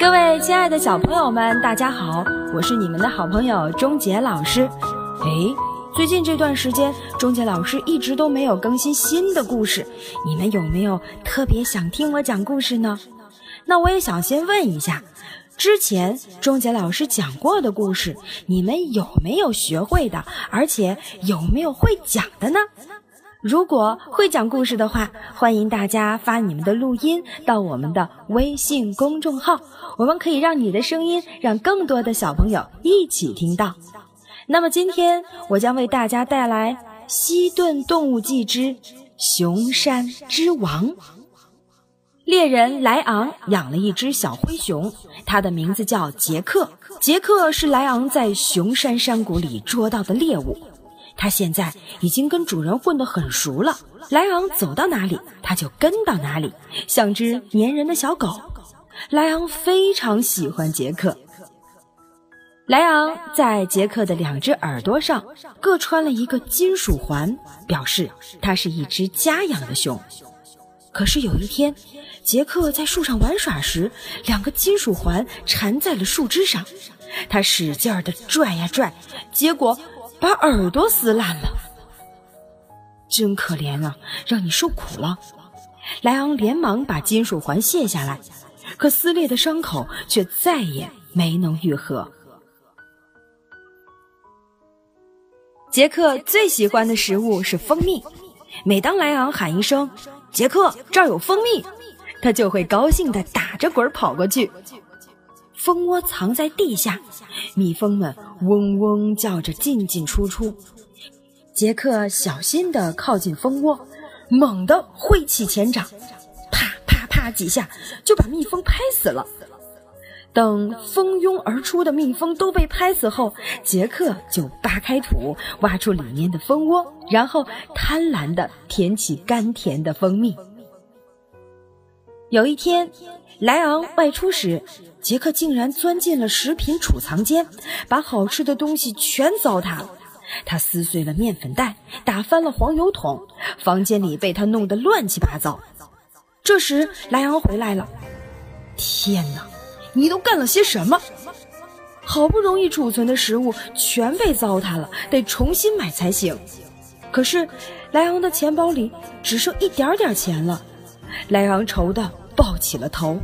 各位亲爱的小朋友们，大家好，我是你们的好朋友钟杰老师。哎，最近这段时间，钟杰老师一直都没有更新新的故事，你们有没有特别想听我讲故事呢？那我也想先问一下，之前钟杰老师讲过的故事，你们有没有学会的？而且有没有会讲的呢？如果会讲故事的话，欢迎大家发你们的录音到我们的微信公众号，我们可以让你的声音让更多的小朋友一起听到。那么今天我将为大家带来《西顿动物记之熊山之王》。猎人莱昂养了一只小灰熊，它的名字叫杰克。杰克是莱昂在熊山山谷里捉到的猎物。它现在已经跟主人混得很熟了，莱昂走到哪里，它就跟到哪里，像只粘人的小狗。莱昂非常喜欢杰克。莱昂在杰克的两只耳朵上各穿了一个金属环，表示它是一只家养的熊。可是有一天，杰克在树上玩耍时，两个金属环缠在了树枝上，他使劲儿地拽呀拽，结果。把耳朵撕烂了，真可怜啊！让你受苦了。莱昂连忙把金属环卸下来，可撕裂的伤口却再也没能愈合。杰克最喜欢的食物是蜂蜜，每当莱昂喊一声“杰克，这儿有蜂蜜”，他就会高兴地打着滚跑过去。蜂窝藏在地下，蜜蜂们嗡嗡叫着进进出出。杰克小心地靠近蜂窝，猛地挥起前掌，啪啪啪几下就把蜜蜂拍死了。等蜂拥而出的蜜蜂都被拍死后，杰克就扒开土，挖出里面的蜂窝，然后贪婪地舔起甘甜的蜂蜜。有一天，莱昂外出时。杰克竟然钻进了食品储藏间，把好吃的东西全糟蹋了。他撕碎了面粉袋，打翻了黄油桶，房间里被他弄得乱七八糟。这时莱昂回来了，天哪，你都干了些什么？好不容易储存的食物全被糟蹋了，得重新买才行。可是莱昂的钱包里只剩一点点钱了，莱昂愁的抱起了头。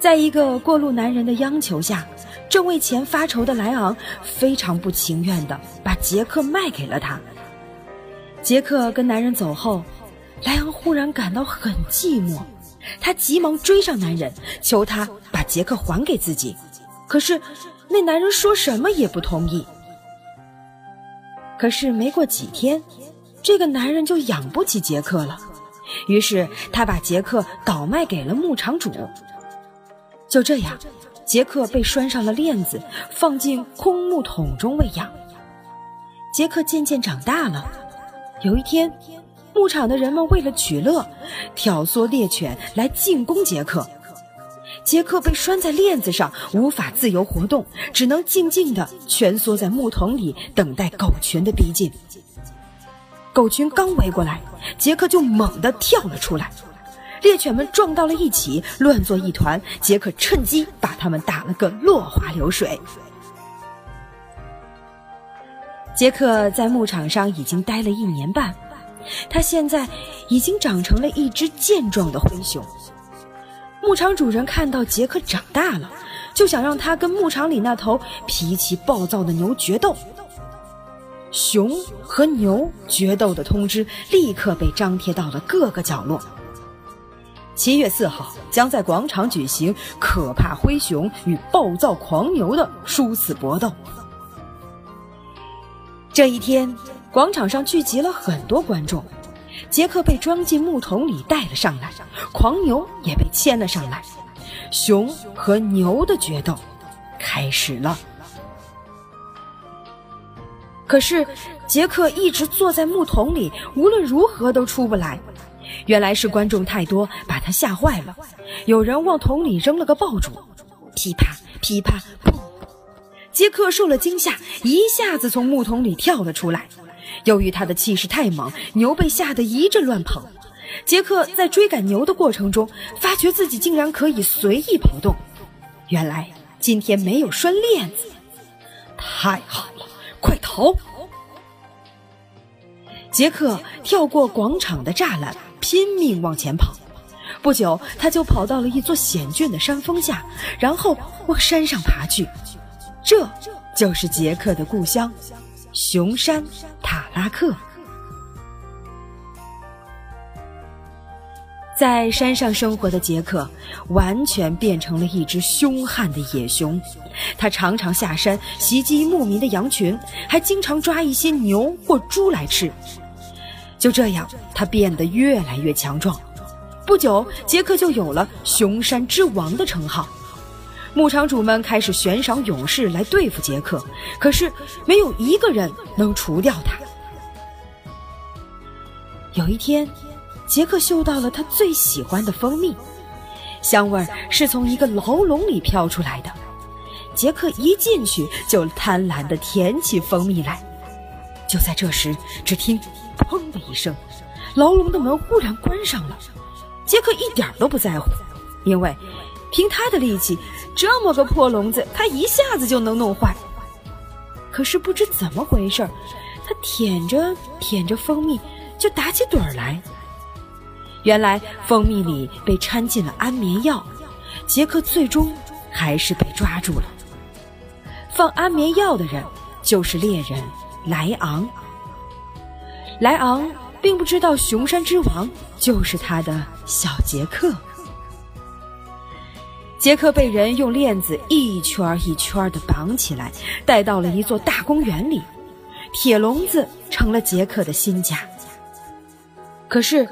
在一个过路男人的央求下，正为钱发愁的莱昂非常不情愿的把杰克卖给了他。杰克跟男人走后，莱昂忽然感到很寂寞，他急忙追上男人，求他把杰克还给自己。可是那男人说什么也不同意。可是没过几天，这个男人就养不起杰克了，于是他把杰克倒卖给了牧场主。就这样，杰克被拴上了链子，放进空木桶中喂养。杰克渐渐长大了。有一天，牧场的人们为了取乐，挑唆猎犬来进攻杰克。杰克被拴在链子上，无法自由活动，只能静静地蜷缩在木桶里，等待狗群的逼近。狗群刚围过来，杰克就猛地跳了出来。猎犬们撞到了一起，乱作一团。杰克趁机把他们打了个落花流水。杰克在牧场上已经待了一年半，他现在已经长成了一只健壮的灰熊。牧场主人看到杰克长大了，就想让他跟牧场里那头脾气暴躁的牛决斗。熊和牛决斗的通知立刻被张贴到了各个角落。七月四号将在广场举行可怕灰熊与暴躁狂牛的殊死搏斗。这一天，广场上聚集了很多观众。杰克被装进木桶里带了上来，狂牛也被牵了上来。熊和牛的决斗开始了。可是，杰克一直坐在木桶里，无论如何都出不来。原来是观众太多，把他吓坏了。有人往桶里扔了个爆竹，噼啪噼啪砰！杰克受了惊吓，一下子从木桶里跳了出来。由于他的气势太猛，牛被吓得一阵乱跑。杰克在追赶牛的过程中，发觉自己竟然可以随意跑动。原来今天没有拴链子，太好了！快逃！杰克跳过广场的栅栏，拼命往前跑。不久，他就跑到了一座险峻的山峰下，然后往山上爬去。这就是杰克的故乡——熊山塔拉克。在山上生活的杰克，完全变成了一只凶悍的野熊。他常常下山袭击牧民的羊群，还经常抓一些牛或猪来吃。就这样，他变得越来越强壮。不久，杰克就有了“熊山之王”的称号。牧场主们开始悬赏勇士来对付杰克，可是没有一个人能除掉他。有一天。杰克嗅到了他最喜欢的蜂蜜，香味儿是从一个牢笼里飘出来的。杰克一进去就贪婪地舔起蜂蜜来。就在这时，只听“砰”的一声，牢笼的门忽然关上了。杰克一点都不在乎，因为凭他的力气，这么个破笼子，他一下子就能弄坏。可是不知怎么回事，他舔着舔着蜂蜜，就打起盹儿来。原来蜂蜜里被掺进了安眠药，杰克最终还是被抓住了。放安眠药的人就是猎人莱昂。莱昂并不知道熊山之王就是他的小杰克。杰克被人用链子一圈一圈的绑起来，带到了一座大公园里，铁笼子成了杰克的新家。可是。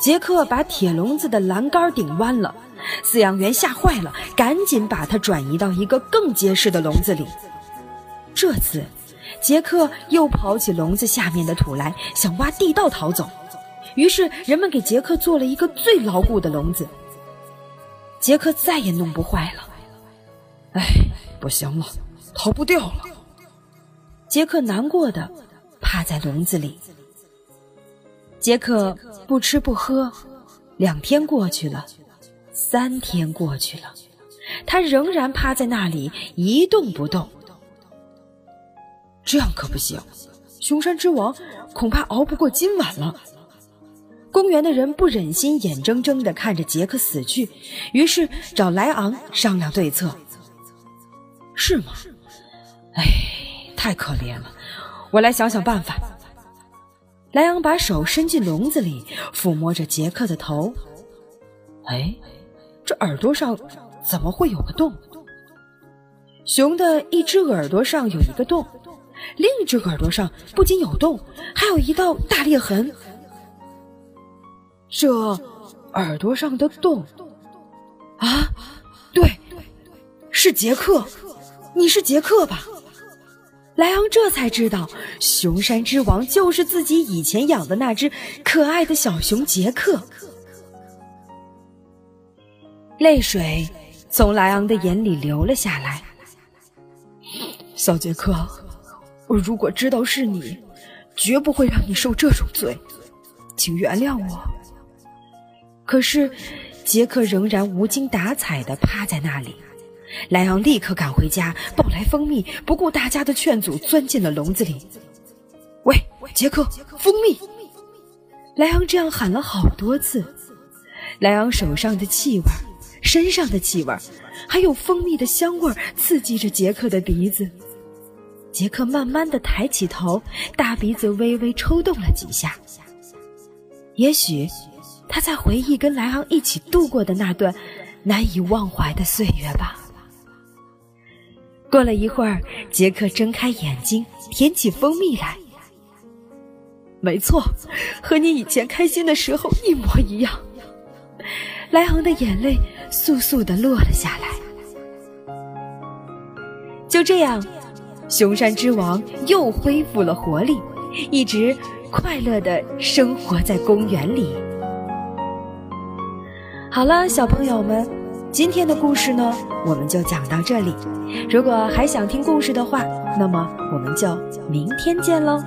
杰克把铁笼子的栏杆顶弯了，饲养员吓坏了，赶紧把它转移到一个更结实的笼子里。这次，杰克又刨起笼子下面的土来，想挖地道逃走。于是，人们给杰克做了一个最牢固的笼子。杰克再也弄不坏了。哎，不行了，逃不掉了。杰克难过的趴在笼子里。杰克不吃不喝，两天过去了，三天过去了，他仍然趴在那里一动不动。这样可不行，熊山之王恐怕熬不过今晚了。公园的人不忍心眼睁睁地看着杰克死去，于是找莱昂商量对策。是吗？哎，太可怜了，我来想想办法。莱昂把手伸进笼子里，抚摸着杰克的头。哎，这耳朵上怎么会有个洞？熊的一只耳朵上有一个洞，另一只耳朵上不仅有洞，还有一道大裂痕。这耳朵上的洞啊，对，是杰克，你是杰克吧？莱昂这才知道，熊山之王就是自己以前养的那只可爱的小熊杰克。泪水从莱昂的眼里流了下来。小杰克，我如果知道是你，绝不会让你受这种罪，请原谅我。可是，杰克仍然无精打采的趴在那里。莱昂立刻赶回家，抱来蜂蜜，不顾大家的劝阻，钻进了笼子里。喂，杰克，蜂蜜！莱昂这样喊了好多次。莱昂手上的气味，身上的气味，还有蜂蜜的香味，刺激着杰克的鼻子。杰克慢慢的抬起头，大鼻子微微抽动了几下。也许，他在回忆跟莱昂一起度过的那段难以忘怀的岁月吧。过了一会儿，杰克睁开眼睛，舔起蜂蜜来。没错，和你以前开心的时候一模一样。莱昂的眼泪簌簌的落了下来。就这样，熊山之王又恢复了活力，一直快乐的生活在公园里。好了，小朋友们。今天的故事呢，我们就讲到这里。如果还想听故事的话，那么我们就明天见喽。